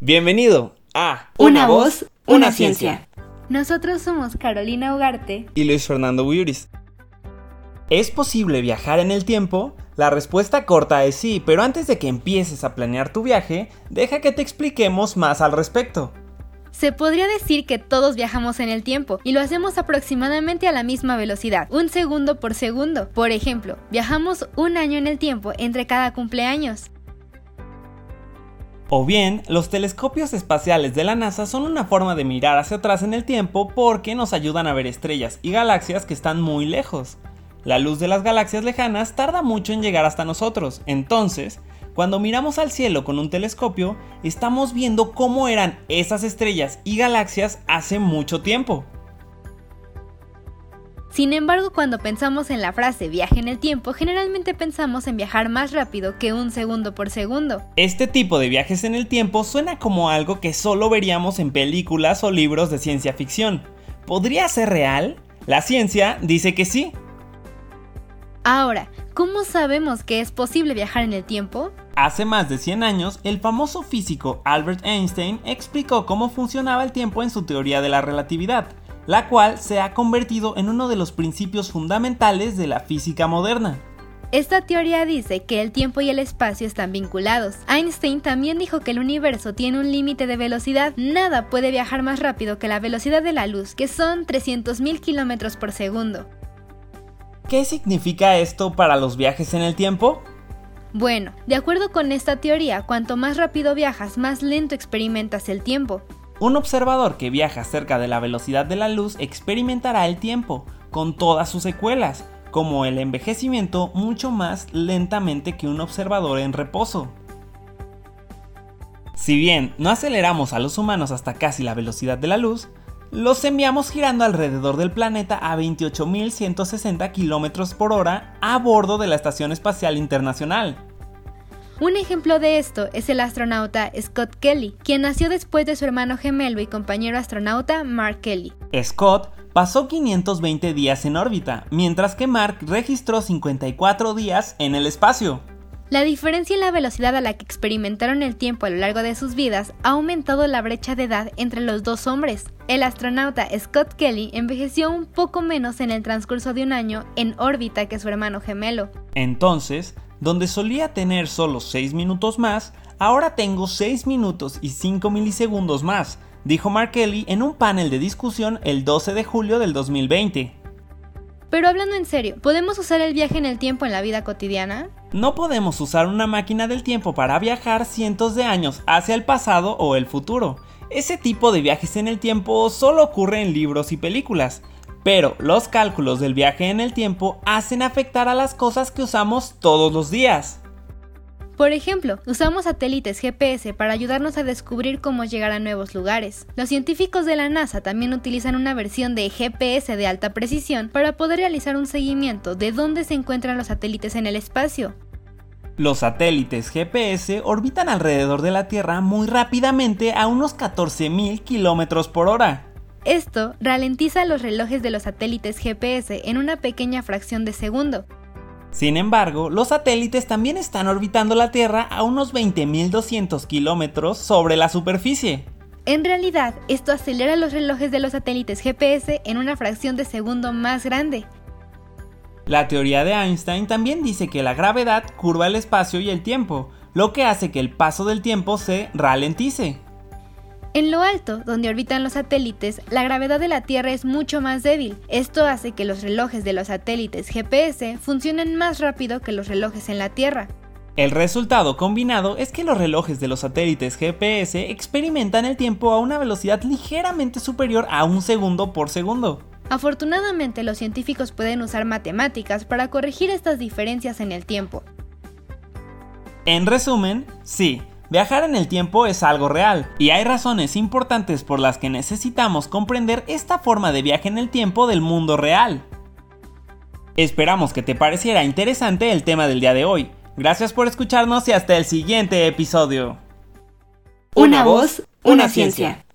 Bienvenido a Una voz, una ciencia. Nosotros somos Carolina Ugarte y Luis Fernando Buyuris. ¿Es posible viajar en el tiempo? La respuesta corta es sí, pero antes de que empieces a planear tu viaje, deja que te expliquemos más al respecto. Se podría decir que todos viajamos en el tiempo y lo hacemos aproximadamente a la misma velocidad, un segundo por segundo. Por ejemplo, viajamos un año en el tiempo entre cada cumpleaños. O bien, los telescopios espaciales de la NASA son una forma de mirar hacia atrás en el tiempo porque nos ayudan a ver estrellas y galaxias que están muy lejos. La luz de las galaxias lejanas tarda mucho en llegar hasta nosotros, entonces, cuando miramos al cielo con un telescopio, estamos viendo cómo eran esas estrellas y galaxias hace mucho tiempo. Sin embargo, cuando pensamos en la frase viaje en el tiempo, generalmente pensamos en viajar más rápido que un segundo por segundo. Este tipo de viajes en el tiempo suena como algo que solo veríamos en películas o libros de ciencia ficción. ¿Podría ser real? La ciencia dice que sí. Ahora, ¿cómo sabemos que es posible viajar en el tiempo? Hace más de 100 años, el famoso físico Albert Einstein explicó cómo funcionaba el tiempo en su teoría de la relatividad la cual se ha convertido en uno de los principios fundamentales de la física moderna. Esta teoría dice que el tiempo y el espacio están vinculados. Einstein también dijo que el universo tiene un límite de velocidad. Nada puede viajar más rápido que la velocidad de la luz, que son 300.000 km por segundo. ¿Qué significa esto para los viajes en el tiempo? Bueno, de acuerdo con esta teoría, cuanto más rápido viajas, más lento experimentas el tiempo. Un observador que viaja cerca de la velocidad de la luz experimentará el tiempo, con todas sus secuelas, como el envejecimiento mucho más lentamente que un observador en reposo. Si bien no aceleramos a los humanos hasta casi la velocidad de la luz, los enviamos girando alrededor del planeta a 28.160 km por hora a bordo de la Estación Espacial Internacional. Un ejemplo de esto es el astronauta Scott Kelly, quien nació después de su hermano gemelo y compañero astronauta Mark Kelly. Scott pasó 520 días en órbita, mientras que Mark registró 54 días en el espacio. La diferencia en la velocidad a la que experimentaron el tiempo a lo largo de sus vidas ha aumentado la brecha de edad entre los dos hombres. El astronauta Scott Kelly envejeció un poco menos en el transcurso de un año en órbita que su hermano gemelo. Entonces, donde solía tener solo 6 minutos más, ahora tengo 6 minutos y 5 milisegundos más, dijo Mark Kelly en un panel de discusión el 12 de julio del 2020. Pero hablando en serio, ¿podemos usar el viaje en el tiempo en la vida cotidiana? No podemos usar una máquina del tiempo para viajar cientos de años hacia el pasado o el futuro. Ese tipo de viajes en el tiempo solo ocurre en libros y películas, pero los cálculos del viaje en el tiempo hacen afectar a las cosas que usamos todos los días. Por ejemplo, usamos satélites GPS para ayudarnos a descubrir cómo llegar a nuevos lugares. Los científicos de la NASA también utilizan una versión de GPS de alta precisión para poder realizar un seguimiento de dónde se encuentran los satélites en el espacio. Los satélites GPS orbitan alrededor de la Tierra muy rápidamente a unos 14.000 km por hora. Esto ralentiza los relojes de los satélites GPS en una pequeña fracción de segundo. Sin embargo, los satélites también están orbitando la Tierra a unos 20.200 kilómetros sobre la superficie. En realidad, esto acelera los relojes de los satélites GPS en una fracción de segundo más grande. La teoría de Einstein también dice que la gravedad curva el espacio y el tiempo, lo que hace que el paso del tiempo se ralentice. En lo alto, donde orbitan los satélites, la gravedad de la Tierra es mucho más débil. Esto hace que los relojes de los satélites GPS funcionen más rápido que los relojes en la Tierra. El resultado combinado es que los relojes de los satélites GPS experimentan el tiempo a una velocidad ligeramente superior a un segundo por segundo. Afortunadamente los científicos pueden usar matemáticas para corregir estas diferencias en el tiempo. En resumen, sí, Viajar en el tiempo es algo real, y hay razones importantes por las que necesitamos comprender esta forma de viaje en el tiempo del mundo real. Esperamos que te pareciera interesante el tema del día de hoy. Gracias por escucharnos y hasta el siguiente episodio. Una voz, una ciencia.